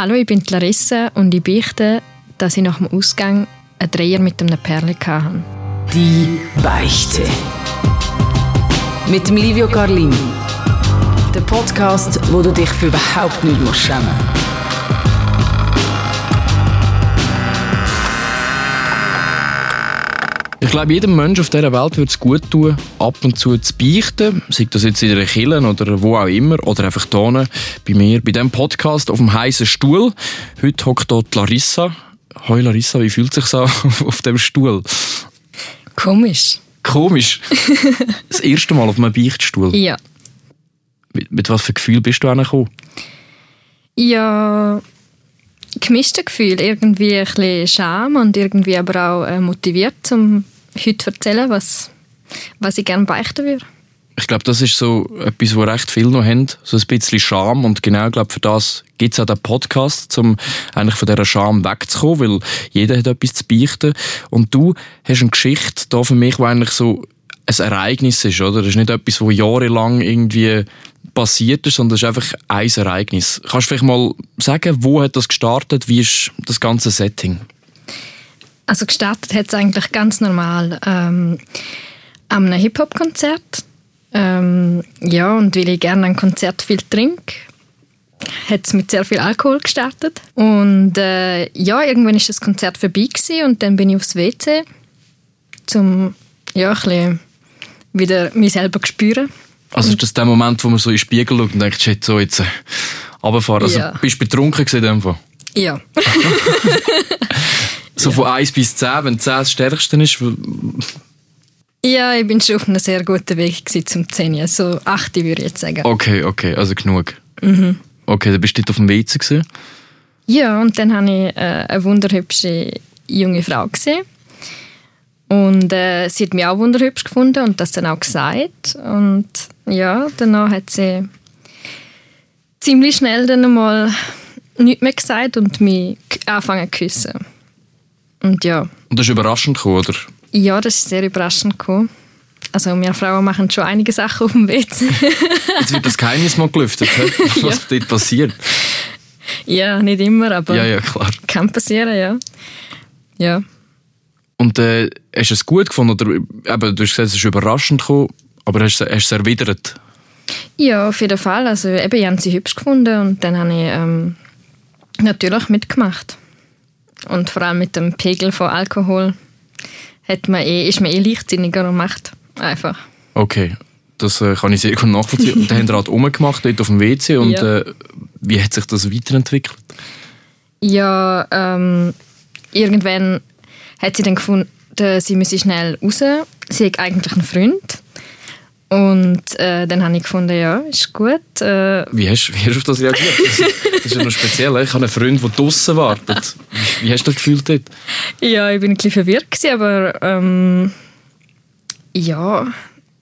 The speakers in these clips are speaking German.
Hallo, ich bin Larissa und ich beichte, dass ich nach dem Ausgang einen Dreier mit einem Perle hatte. Die Beichte. Mit Livio Carlin. Der Podcast, wo du dich für überhaupt nicht musst Ich glaube, jedem Menschen auf dieser Welt würde es gut tun, ab und zu zu beichten. Sei das jetzt in einer Kille oder wo auch immer. Oder einfach hier bei mir, bei diesem Podcast auf dem heißen Stuhl. Heute hockt dort Larissa. Hoi Larissa, wie fühlt es sich so auf dem Stuhl? Komisch. Komisch. das erste Mal auf einem Beichtstuhl? Ja. Mit, mit was für Gefühl bist du angekommen? Ja, gemischte Gefühl. Irgendwie ein bisschen Scham und irgendwie aber auch äh, motiviert, um heute erzählen, was, was ich gerne beichten würde. Ich glaube, das ist so etwas, wo recht viele noch haben, so ein bisschen Scham und genau, glaube, für das gibt es auch den Podcast, um eigentlich von dieser Scham wegzukommen, weil jeder hat etwas zu beichten und du hast eine Geschichte da für mich, die eigentlich so ein Ereignis ist, oder? Das ist nicht etwas, wo jahrelang irgendwie passiert ist, sondern es ist einfach ein Ereignis. Kannst du vielleicht mal sagen, wo hat das gestartet, wie ist das ganze Setting? Also gestartet hat es eigentlich ganz normal ähm, an einem Hip-Hop-Konzert. Ähm, ja, und weil ich gerne ein Konzert viel trinke, hat es mit sehr viel Alkohol gestartet. Und äh, ja, irgendwann ist das Konzert vorbei gewesen und dann bin ich aufs WC, um ja, ein wieder mich selber zu spüren. Also ist das der Moment, wo man so in den Spiegel schaut und denkt, shit, so jetzt äh, runterfahren. Also Ja. bist du betrunken gewesen in dem Fall? Ja. So von 1 bis 10, wenn 10 das Stärkste ist. Ja, ich bin schon auf einem sehr guten Weg zum 10. So 8 würde ich jetzt sagen. Okay, okay, also genug. Mhm. Okay, dann bist du dort auf dem WC gewesen. Ja, und dann habe ich äh, eine wunderhübsche junge Frau gesehen. Und äh, sie hat mich auch wunderhübsch gefunden und das dann auch gesagt. Und ja, danach hat sie ziemlich schnell dann einmal nichts mehr gesagt und mich angefangen zu küssen. Und ja, Und das ist überraschend gekommen, oder? ja, das ist sehr überraschend gekommen. Also wir Frauen machen schon einige Sachen auf dem WC. Jetzt wird das Geheimnis mal gelüftet, was dort passiert. ja, nicht immer, aber Ja, ja, klar. kann passieren, ja. Ja. Und äh, hast du es gut gefunden? Oder, eben, du hast gesagt, es ist überraschend gekommen, aber hast du hast du es erwidert? Ja, auf jeden Fall. Also eben, ich habe sie hübsch gefunden und dann habe ich ähm, natürlich mitgemacht. Und vor allem mit dem Pegel von Alkohol hat man eh, ist man eh leichtsinniger und macht einfach. Okay, das äh, kann ich sehr gut nachvollziehen. Und dann haben wir halt rumgemacht, dort auf dem WC. Und Ja. äh, wie hat sich das weiterentwickelt? Ja, ähm, irgendwann hat sie dann gefunden, sie müsse schnell raus. Sie hat eigentlich einen Freund. Und äh, dann habe ich gefunden, ja, ist gut. Äh, Wie hast, wie hast du auf das reagiert? Das, das ist ja noch speziell. Ich habe einen Freund, der draußen wartet. Wie, wie hast du dich gefühlt dort? Ja, ich bin ein bisschen verwirrt, gewesen, aber ähm, ja,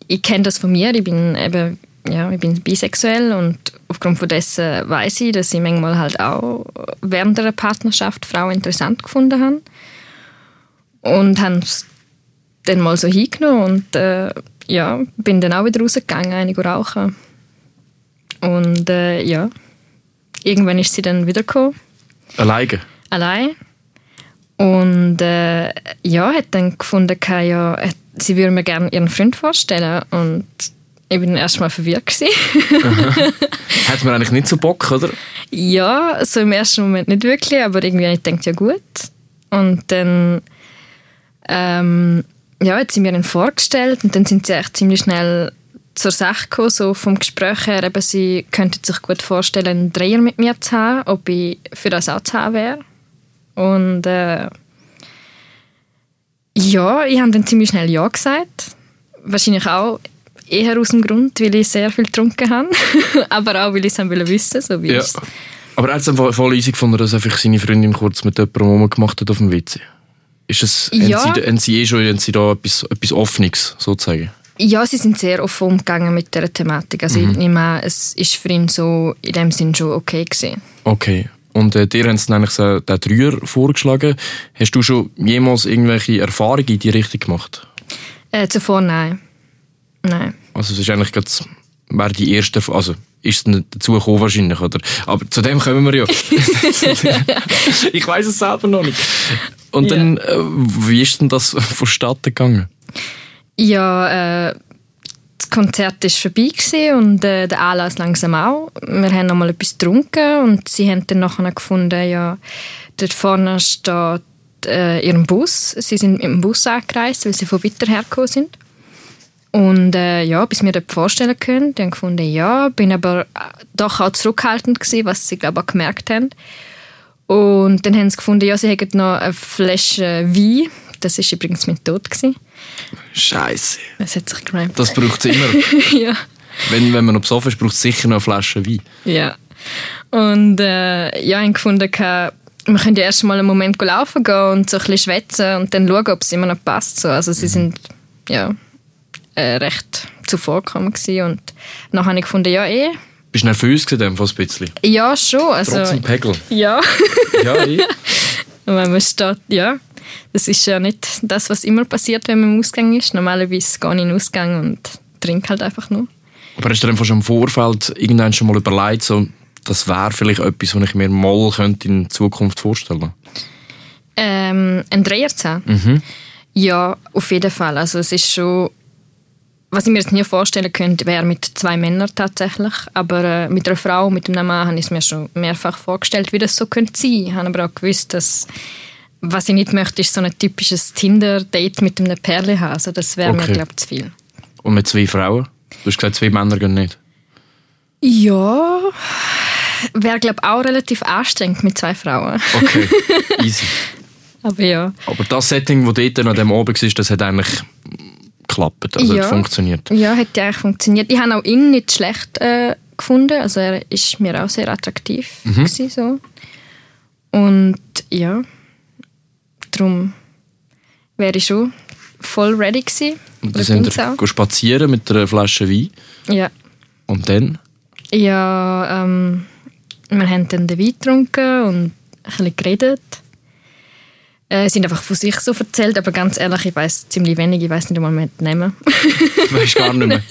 ich kenne das von mir. Ich bin eben ja, ich bin bisexuell und aufgrund von dessen weiß ich, dass ich manchmal halt auch während einer Partnerschaft Frauen interessant gefunden habe und habe es dann mal so hingenommen und äh, ja, bin dann auch wieder rausgegangen, einige rauchen und äh, ja, irgendwann ist sie dann wiedergekommen Alleine? allein. Und äh, ja, hat dann gefunden, gehabt, ja, sie würde mir gerne ihren Freund vorstellen. Und ich bin erstmal verwirrt. Hat man eigentlich nicht so Bock, oder? ja, so im ersten Moment nicht wirklich, aber irgendwie habe ich gedacht, ja gut. Und dann ähm, ja, hat sie mir ihn vorgestellt und dann sind sie echt ziemlich schnell zur Sache gekommen, so vom Gespräch her, eben, sie könnte sich gut vorstellen, einen Dreier mit mir zu haben, ob ich für das auch zu haben wäre. Und äh, ja, ich habe dann ziemlich schnell Ja gesagt. Wahrscheinlich auch eher aus dem Grund, weil ich sehr viel getrunken habe, aber auch, weil ich es wissen, so wie Ja. es Aber er hat es voll easy gefunden, dass einfach seine Freundin kurz mit jemandem rumgemacht hat auf dem WC. Ist das, Ja. haben, sie, haben sie eh schon haben sie da etwas, etwas Offenes, sozusagen? Ja, sie sind sehr offen umgegangen mit der Thematik. Also ich nehme an, es ist für ihn so in dem Sinn schon okay gewesen. Okay. Und äh, dir haben sie nämlich so den Dreier vorgeschlagen. Hast du schon jemals irgendwelche Erfahrungen in die Richtung gemacht? Äh, zuvor nein. Nein. Also es ist eigentlich gerade wäre die erste, also ist es dazu gekommen wahrscheinlich, oder? Aber zu dem kommen wir ja. ich weiß es selber noch nicht. Und Ja. dann, äh, wie ist denn das vonstatten gegangen? Ja, äh, das Konzert war vorbei und äh, der Anlass langsam auch. Wir haben noch mal etwas getrunken und sie haben dann nachher gefunden, ja, dort vorne steht äh, ihr Bus. Sie sind mit dem Bus angereist, weil sie von weiter hergekommen sind. Und äh, ja, bis wir dort vorstellen können, haben gefunden, ja, bin aber äh, doch auch zurückhaltend gewesen, was sie glaube ich auch gemerkt haben. Und dann haben sie gefunden, ja, sie hätten noch eine Flasche Wein. Das ist übrigens mein Tod gewesen. Scheiße. Es hat sich gereimt. Das braucht es immer. ja. wenn, wenn man auf Sofa ist, braucht es sicher noch eine Flasche Wein. Ja. Und äh, ja, ich habe gefunden, wir können ja erst mal einen Moment laufen gehen und so ein bisschen schwätzen und dann schauen, ob es immer noch passt. So. Also sie sind ja, äh, recht zuvorgekommen gewesen. und dann habe ich gefunden, ja eh, Bist du nervös gewesen, fast ein bisschen? ja schon. Also, Trotzdem Pegel. ja, Ja, eh. wenn man steht, ja. Das ist ja nicht das, was immer passiert, wenn man im Ausgang ist. Normalerweise gehe ich in den Ausgang und trinke halt einfach nur. Aber hast du dir einfach schon im Vorfeld irgendwann schon mal überlegt, so, das wäre vielleicht etwas, was ich mir mal könnte in Zukunft vorstellen Ähm, ein Dreierzahn? Mhm. Ja, auf jeden Fall. Also es ist schon, was ich mir jetzt nie vorstellen könnte, wäre mit zwei Männern tatsächlich. Aber äh, mit einer Frau, mit einem Mann, habe ich es mir schon mehrfach vorgestellt, wie das so könnte sein. Ich habe aber auch gewusst, dass was ich nicht möchte, ist so ein typisches Tinder-Date mit einem Pärchen haben. Also das wäre Okay. mir, glaube ich, zu viel. Und mit zwei Frauen? Du hast gesagt, zwei Männer gehen nicht. Ja, wäre, glaube ich, auch relativ anstrengend mit zwei Frauen. Okay, easy. Aber ja. Aber das Setting, das dort an dem Abend war, das hat eigentlich geklappt, also Ja. hat funktioniert. Ja, hat ja eigentlich funktioniert. Ich habe auch ihn nicht schlecht äh, gefunden. Also er ist mir auch sehr attraktiv gewesen, so. Und ja, darum wäre ich schon voll ready gewesen. Und dann sind wir spazieren mit einer Flasche Wein. Ja, Und dann? ja ähm, wir haben dann den Wein getrunken und ein bisschen geredet. Äh, sind einfach von sich so erzählt, aber ganz ehrlich, ich weiß ziemlich wenig, ich weiß nicht einmal mehr den Namen. Weisst gar nicht mehr.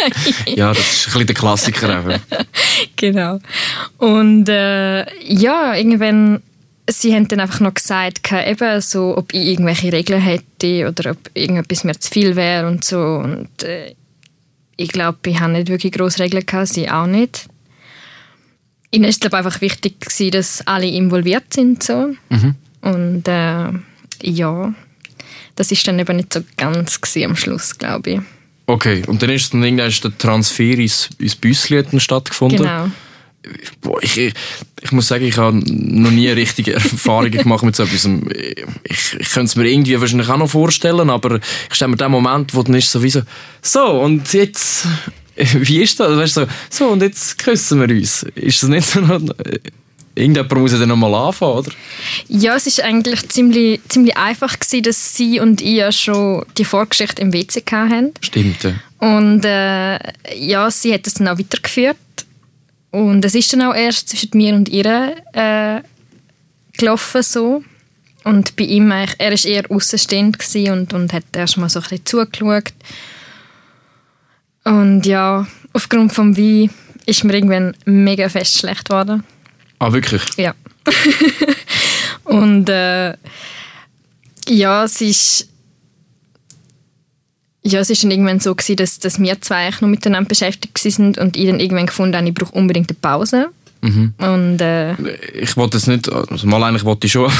ja, das ist ein bisschen der Klassiker. Eben. Genau. Und äh, ja, irgendwann, sie haben dann einfach noch gesagt, eben so, ob ich irgendwelche Regeln hätte oder ob irgendetwas mir zu viel wäre und so. Und äh, ich glaube, ich habe nicht wirklich grosse Regeln gehabt, sie auch nicht. Ihnen ist glaube einfach wichtig gewesen, dass alle involviert sind so. Und äh, ja, das ist dann eben nicht so ganz am Schluss, glaube ich. Okay, und dann ist dann irgendwann der Transfer ins, ins Büsschen stattgefunden. Genau. Boah, ich, ich, ich muss sagen, ich habe noch nie richtige Erfahrungen gemacht mit so etwas. Ich, ich, könnte es mir irgendwie wahrscheinlich auch noch vorstellen, aber ich stelle mir den Moment, wo dann ist so wie so, so, und jetzt, wie ist das? Weißt du, so, so, und jetzt küssen wir uns. Ist das nicht so noch, irgendjemand muss ja dann noch mal anfangen, oder? Ja, es ist eigentlich ziemlich, ziemlich einfach gewesen, dass sie und ich ja schon die Vorgeschichte im WC hatten. Stimmt, ja. Und äh, ja, sie hat es dann auch weitergeführt. Und es ist dann auch erst zwischen mir und ihr äh, gelaufen so. Und bei ihm, eigentlich- er war eher außenstehend und, und hat erst mal so ein bisschen zugeschaut. Und ja, aufgrund vom Wein ist mir irgendwann mega fest schlecht geworden. Ah, wirklich? Ja. und äh, ja, es ist ja, es ist dann irgendwann so gewesen, dass, dass wir zwei eigentlich nur miteinander beschäftigt sind und ich dann irgendwann gefunden habe, ich brauche unbedingt eine Pause. Und äh, Ich wollte es nicht, also mal eigentlich wollte ich schon, aber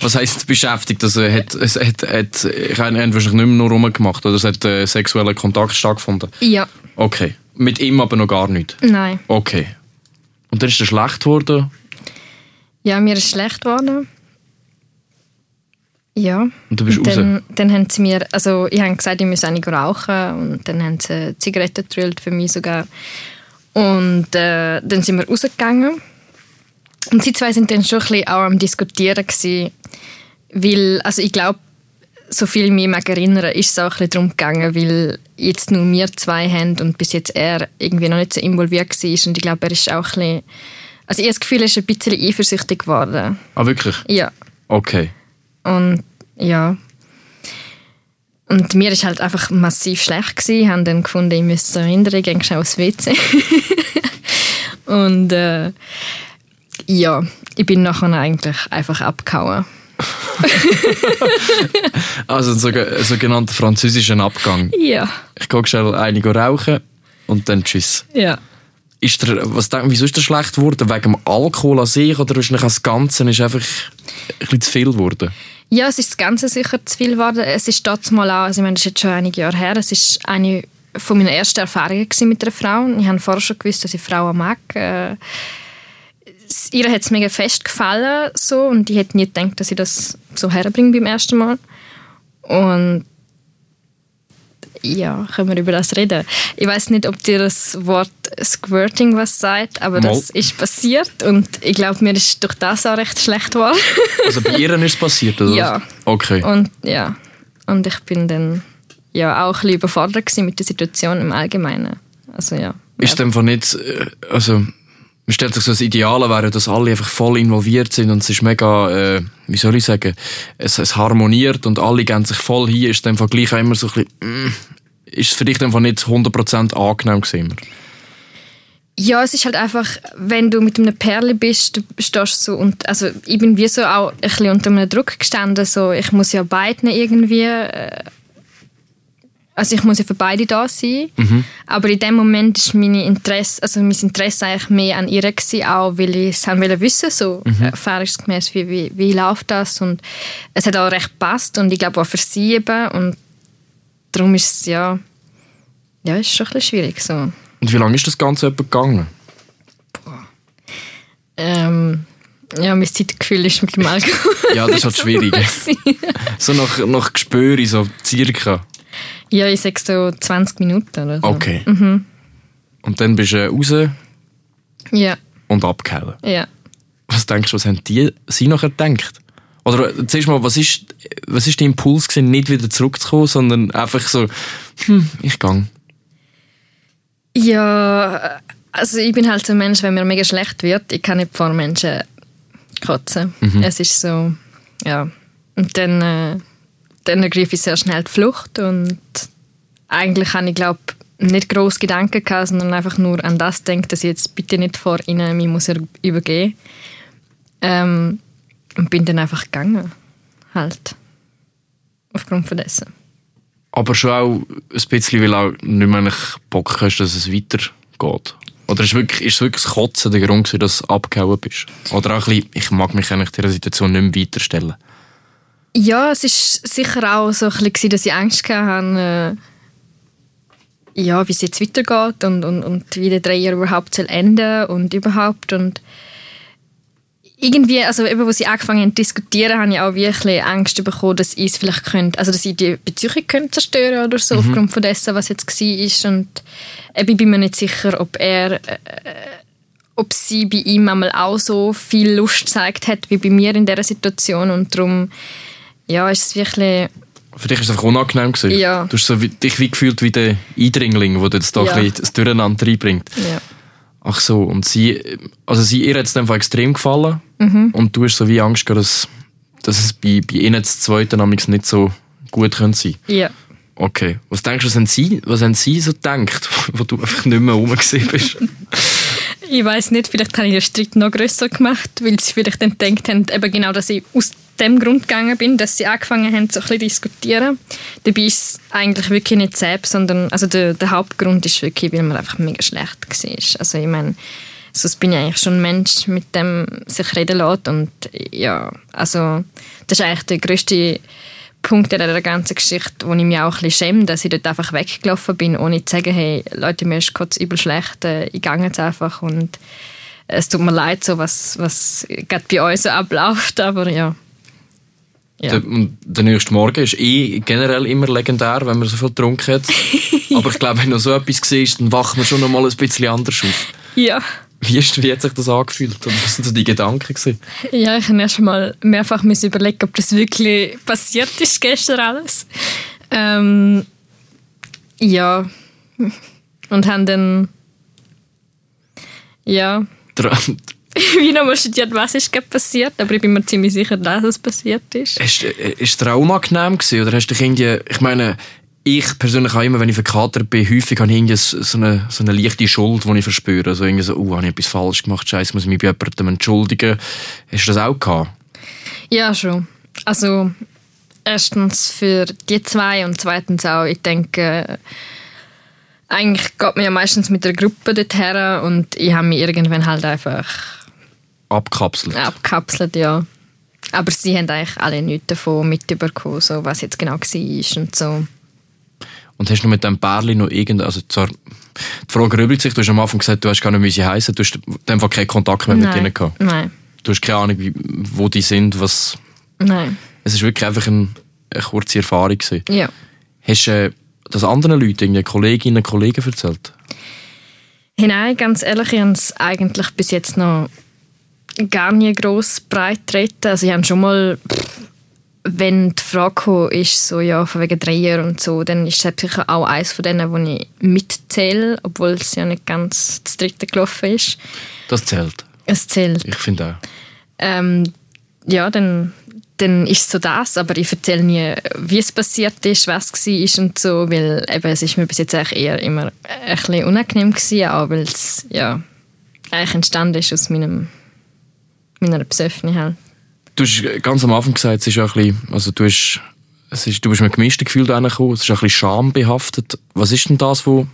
was heisst beschäftigt? Also, hat, es hat, hat, ich habe wahrscheinlich nicht mehr nur rumgemacht, oder es hat äh, sexueller Kontakt stattgefunden. ja, Okay. Mit ihm aber noch gar nicht. nein. Okay. Und dann ist er schlecht geworden. Ja, mir ist schlecht geworden. Ja. Und du bist Und raus. dann, dann haben sie mir, also ich habe gesagt, ich muss eigentlich rauchen und dann haben sie Zigaretten gedrillt für mich sogar. Und äh, dann sind wir rausgegangen. Und sie zwei sind dann schon ein bisschen auch am Diskutieren gewesen, weil, also ich glaube, so viel ich mich mag erinnern, ist es auch ein bisschen darum gegangen, weil jetzt nur wir zwei haben und bis jetzt er irgendwie noch nicht so involviert war und ich glaube, er ist auch ein bisschen, also ich habe das Gefühl, er ist ein bisschen eifersüchtig geworden. Ah, wirklich? Ja. Okay. Und ja. Und mir ist halt einfach massiv schlecht gewesen. Ich habe dann gefunden, ich müsste Erinnerung gehen schnell aufs WC. Und äh, ja, ich bin nachher eigentlich einfach abgehauen. Also ein soge- ein sogenannter französischer Abgang. Ja, Ich gehe schnell einige rauchen und dann tschüss. ja. Ist der, was denk, wieso ist der schlecht geworden? Wegen dem Alkohol an sich oder wahrscheinlich das Ganze ist einfach ein zu viel geworden? Ja, es ist das Ganze sicher zu viel geworden. Es ist mal auch, also ich meine, das ist jetzt schon einige Jahre her, es ist eine von meinen ersten Erfahrungen mit einer Frau. Ich habe vorher schon gewusst, dass ich Frauen mag. Äh, ihr hat es mega fest gefallen so, und ich hätte nie gedacht, dass ich das so herbringe beim ersten Mal. Und ja, können wir über das reden. Ich weiß nicht, ob dir das Wort Squirting was sagt, aber Mal. das ist passiert und ich glaube, mir ist durch das auch recht schlecht geworden. Also bei ihr ist es passiert, oder? Ja. Okay. Und ja, und ich bin dann ja auch ein bisschen überfordert mit der Situation im Allgemeinen. Also ja. Ist dem von nicht, äh, also man stellt sich so das Ideale wäre, dass alle einfach voll involviert sind und es ist mega, äh, wie soll ich sagen, es, es harmoniert und alle gehen sich voll hin, ist dem Vergleich auch immer so ein bisschen, mm, ist es für dich einfach nicht 100% angenehm gewesen? Ja, es ist halt einfach, wenn du mit einem Perle bist, du so und also ich bin wie so auch ein bisschen unter einem Druck gestanden, so ich muss ja beiden irgendwie, äh, also ich muss ja für beide da sein, aber in dem Moment ist meine Interesse, also mein Interesse eigentlich mehr an ihr gewesen, auch weil ich es haben wollte wissen, so erfahrungsgemäß, wie, wie, wie läuft das und es hat auch recht gepasst und ich glaube auch für sie eben und darum ist es ja, ja, ist schon ein bisschen schwierig so. Und wie lange ist das Ganze etwa gegangen? Ähm, ja, mein Zeitgefühl ist mit dem Alkohol. Ja, das ist halt schwierig. So nach, nach Gespür, so circa. Ja, ich sage so 20 Minuten oder so. Okay. Und dann bist du raus Ja, und abgehauen. ja. Was denkst du, was haben die sie nachher gedacht? Oder äh, zuerst mal, was ist, was ist der Impuls gewesen, nicht wieder zurückzukommen, sondern einfach so, hm, ich gang. Ja, also ich bin halt so ein Mensch, wenn mir mega schlecht wird, ich kann nicht vor Menschen kotzen. Es ist so, ja. Und dann, äh, dann ergreife ich sehr schnell die Flucht und eigentlich habe ich, glaube nicht groß Gedanken gehabt, sondern einfach nur an das denkt, dass ich jetzt bitte nicht vor ihnen mich muss er- übergehen. Ähm, und bin dann einfach gegangen, halt. Aufgrund von dessen. Aber schon auch ein bisschen, weil auch nicht mehr Bock hast, dass es weitergeht. Oder ist, wirklich, ist es wirklich das Kotzen der Grund, dass du abgehauen bist? Oder auch ein bisschen, ich mag mich eigentlich dieser Situation nicht mehr weiterstellen. Ja, es ist sicher auch so ein bisschen, dass ich Angst hatte, äh, ja, wie es jetzt weitergeht und, und, und wie der Dreier überhaupt soll enden und überhaupt. Und irgendwie, also eben, wo sie angefangen haben zu diskutieren, habe ich auch wirklich Angst bekommen, dass ich es vielleicht könnte, also dass ich die Beziehung könnte zerstören oder so, aufgrund von dessen, was jetzt war und eben, ich bin mir nicht sicher, ob er äh, ob sie bei ihm einmal auch so viel Lust gezeigt hat wie bei mir in dieser Situation. Und darum ja, ist es wirklich Für dich war es einfach unangenehm. Gewesen. Ja. Du hast so dich wie gefühlt wie der Eindringling, der jetzt da Ja. ein bisschen das Durcheinander reinbringt. ja. Ach so, und sie, also sie, ihr hat es einfach extrem gefallen und du hast so wie Angst gehabt, dass, dass es bei, bei ihnen das Zweite nämlich nicht so gut könnte sein. ja. Okay. Was denkst du, was haben sie, was haben sie so gedacht, wo du einfach nicht mehr rum bist? Ich weiß nicht, vielleicht habe ich den Streit noch grösser gemacht, weil sie vielleicht dann gedacht haben, eben genau, dass ich aus dem Grund gegangen bin, dass sie angefangen haben, so ein diskutieren. Dabei ist es eigentlich wirklich nicht selbst, sondern also der, der Hauptgrund ist wirklich, weil man einfach mega schlecht war. Also ich meine, sonst bin ich eigentlich schon ein Mensch, mit dem sich reden lässt und ja, also das ist eigentlich der grösste Punkt in dieser ganzen Geschichte, wo ich mich auch ein bisschen schäme, dass ich dort einfach weggelaufen bin, ohne zu sagen, hey, Leute, mir ist kurz übel schlecht, äh, ich gehe jetzt einfach und es tut mir leid, so was, was gerade bei uns so abläuft, aber ja. Ja. Der, und der nächste Morgen ist eh generell immer legendär, wenn man so viel getrunken hat. Aber ich glaube, wenn noch so etwas war, dann wacht man schon noch mal ein bisschen anders auf. ja. Wie, ist, wie hat sich das angefühlt? Und was sind so die Gedanken? Gewesen? Ja, ich habe erst mal mehrfach überlegen, ob das wirklich passiert ist gestern alles. Ähm, ja. Und haben dann ja Der- wie nochmal studiert, was ist gerade passiert, aber ich bin mir ziemlich sicher, dass es passiert ist. Ist, äh, ist es dir auch unangenehm gewesen? Oder hast du dich irgendwie, ich meine, ich persönlich habe immer, wenn ich verkatert bin, häufig habe ich irgendwie so eine, so eine leichte Schuld, die ich verspüre. Also irgendwie so, uh, habe ich etwas falsch gemacht, scheiße, muss ich mich bei jemandem entschuldigen. Hast du das auch gehabt? Ja, schon. Also, erstens für die zwei und zweitens auch, ich denke, eigentlich geht man ja meistens mit einer Gruppe dorthin und ich habe mich irgendwann halt einfach Abkapselt. abgekapselt, ja. Aber sie haben eigentlich alle nichts davon mitbekommen, so was jetzt genau war und so. Und hast du mit dem Pärchen noch irgendein, also zwar, die Frage rübelt sich, du hast am Anfang gesagt, du hast gar nicht, wie sie heißen, du hast in dem Fall keinen Kontakt mehr mit Nein. ihnen gehabt. Nein, Du hast keine Ahnung, wie, wo die sind, was... nein, Es ist wirklich einfach ein, eine kurze Erfahrung gewesen. ja. Hast du äh, das anderen Leuten, irgendwie Kolleginnen und Kollegen erzählt? Hey, nein, ganz ehrlich, ich habe es eigentlich bis jetzt noch gar nie gross breit treten. Also ich habe schon mal, wenn die Frage kam, ist so, ja, von wegen Dreier und so, dann ist es sicher auch eines von denen, wo ich mitzähle, obwohl es ja nicht ganz das dritte gelaufen ist. Das zählt. Es zählt. Ich finde auch. Ähm, ja, dann, dann ist es so das, aber ich erzähle nie, wie es passiert ist, was es war und so, weil eben, es ist mir bis jetzt eigentlich eher immer ein bisschen unangenehm gewesen, auch weil es ja, eigentlich entstanden ist aus meinem, meiner Besoffene halt. Du hast ganz am Anfang gesagt, es ist ja ein bisschen, also du, hast, es ist, du bist mit gemischten Gefühlen da reingekommen, es ist ein bisschen schambehaftet. Was ist denn das, wo,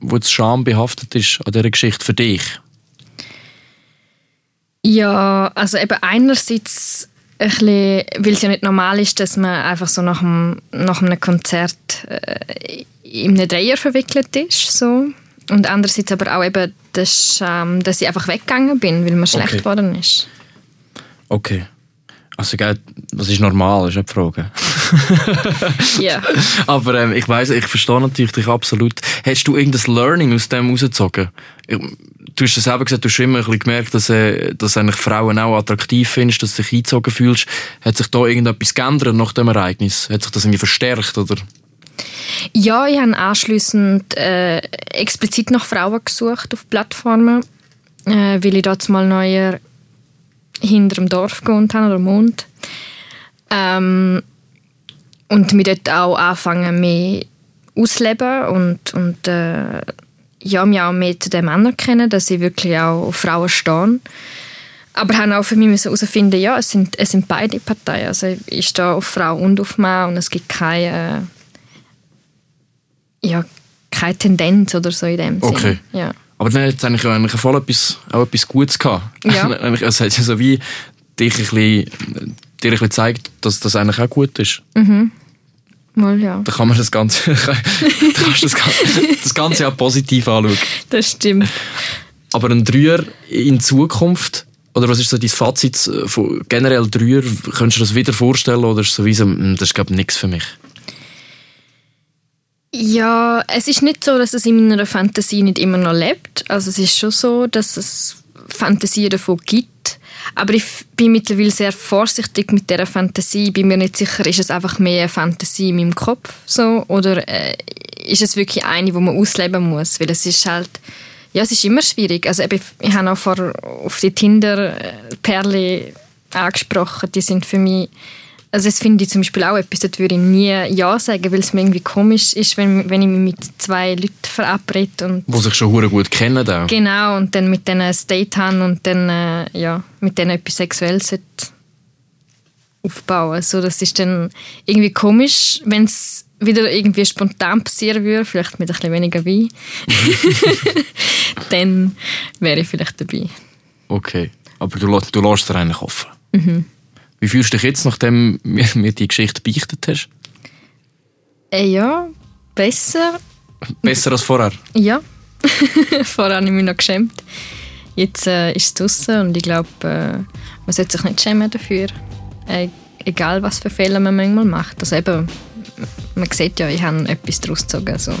wo jetzt schambehaftet ist an dieser Geschichte für dich? Ja, also eben einerseits ein bisschen, weil es ja nicht normal ist, dass man einfach so nach, dem, nach einem Konzert äh, in einen Dreier verwickelt ist. So. Und andererseits aber auch eben, dass, ähm, dass ich einfach weggegangen bin, weil mir schlecht Okay. geworden ist. Okay. Also, gell, das ist normal, ist die Frage. Ja. Aber ähm, ich weiß, ich verstehe natürlich dich absolut. Hast du irgendein Learning aus dem rausgezogen? Du hast es selber gesagt, du hast immer ein bisschen gemerkt, dass, äh, dass eigentlich Frauen auch attraktiv findest, dass du dich eingezogen fühlst. Hat sich da irgendetwas geändert nach dem Ereignis? Hat sich das irgendwie verstärkt? Oder? Ja, ich habe anschliessend äh, explizit nach Frauen gesucht auf Plattformen, äh, weil ich dort mal neuer hinter dem Dorf gewohnt habe, oder Mond. Ähm, und mich dort auch anfangen, mehr auszuleben und, und äh, ja, mich auch mehr zu dem anerkennen, dass ich wirklich auch auf Frauen stehe. Aber habe auch für mich herausfinden, ja, es sind, es sind beide Parteien. Also ich stehe auf Frau und auf Mann und es gibt keine ja, keine Tendenz oder so in dem Okay. Sinn. Ja. Aber dann hat es eigentlich, eigentlich voll etwas, auch etwas Gutes gehabt. Ja. Es hat ja so wie dich ein bisschen, dir ein bisschen gezeigt, dass das eigentlich auch gut ist. Mal, ja. Da kann man das Ganze, da kannst du das, Ganze- das Ganze auch positiv anschauen. Das stimmt. Aber ein Dreier in Zukunft, oder was ist so dein Fazit äh, von generell Dreier? Könntest du dir das wieder vorstellen oder ist es so wie so, «Hm, das ist glaube ich nichts für mich? Ja, es ist nicht so, dass es in meiner Fantasie nicht immer noch lebt. Also es ist schon so, dass es Fantasien davon gibt. Aber ich bin mittlerweile sehr vorsichtig mit dieser Fantasie. Ich bin mir nicht sicher, ist es einfach mehr eine Fantasie in meinem Kopf so oder äh, ist es wirklich eine, die man ausleben muss? Weil es ist halt, ja, es ist immer schwierig. Also eben, ich habe auch vor, auf die Tinder-Perle angesprochen. Die sind für mich also das finde ich zum Beispiel auch etwas, dort würde ich nie Ja sagen, weil es mir irgendwie komisch ist, wenn, wenn ich mich mit zwei Leuten verabrede und Wo sich schon gut kennen auch. genau und dann mit denen ein Date haben und dann äh, ja, mit denen etwas Sexuelles aufbauen. So, das ist dann irgendwie komisch, wenn es wieder irgendwie spontan passieren würde, vielleicht mit ein bisschen weniger Wein, dann wäre ich vielleicht dabei. Okay. Aber du, lässt- du lässt es dir eigentlich offen. Wie fühlst du dich jetzt, nachdem du mir die Geschichte beichtet hast? Äh, ja, besser. Besser als vorher? Ja, vorher habe ich mich noch geschämt. Jetzt äh, ist es draußen und ich glaube, äh, man sollte sich nicht schämen dafür. Äh, egal, was für Fehler man manchmal macht. Also eben, man sieht ja, ich habe etwas daraus gezogen. Also.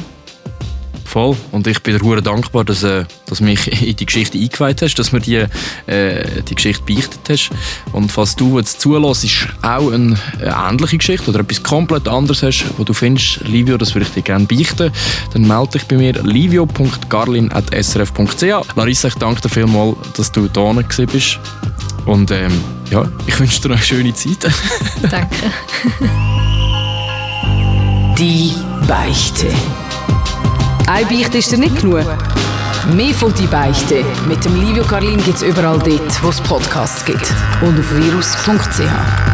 Voll. Und ich bin dir dankbar, dass, äh, du mich in die Geschichte eingeweiht hast, dass du mir die, äh, die Geschichte beichtet hast. Und falls du jetzt zulässt, auch eine, eine ähnliche Geschichte oder etwas komplett anderes hast, wo du findest, Livio, das würde ich dir gerne beichten, dann melde dich bei mir livio.garlin.srf.ch. Larissa, ich danke dir vielmals, dass du da gewesen bist. Und ähm, ja, ich wünsche dir noch eine schöne Zeit. Danke. Die Beichte. Ein Beichte ist dir nicht genug. Mehr von «Die Beichte» mit dem Livio Carlin gibt es überall dort, wo es Podcasts gibt. Und auf virus.ch.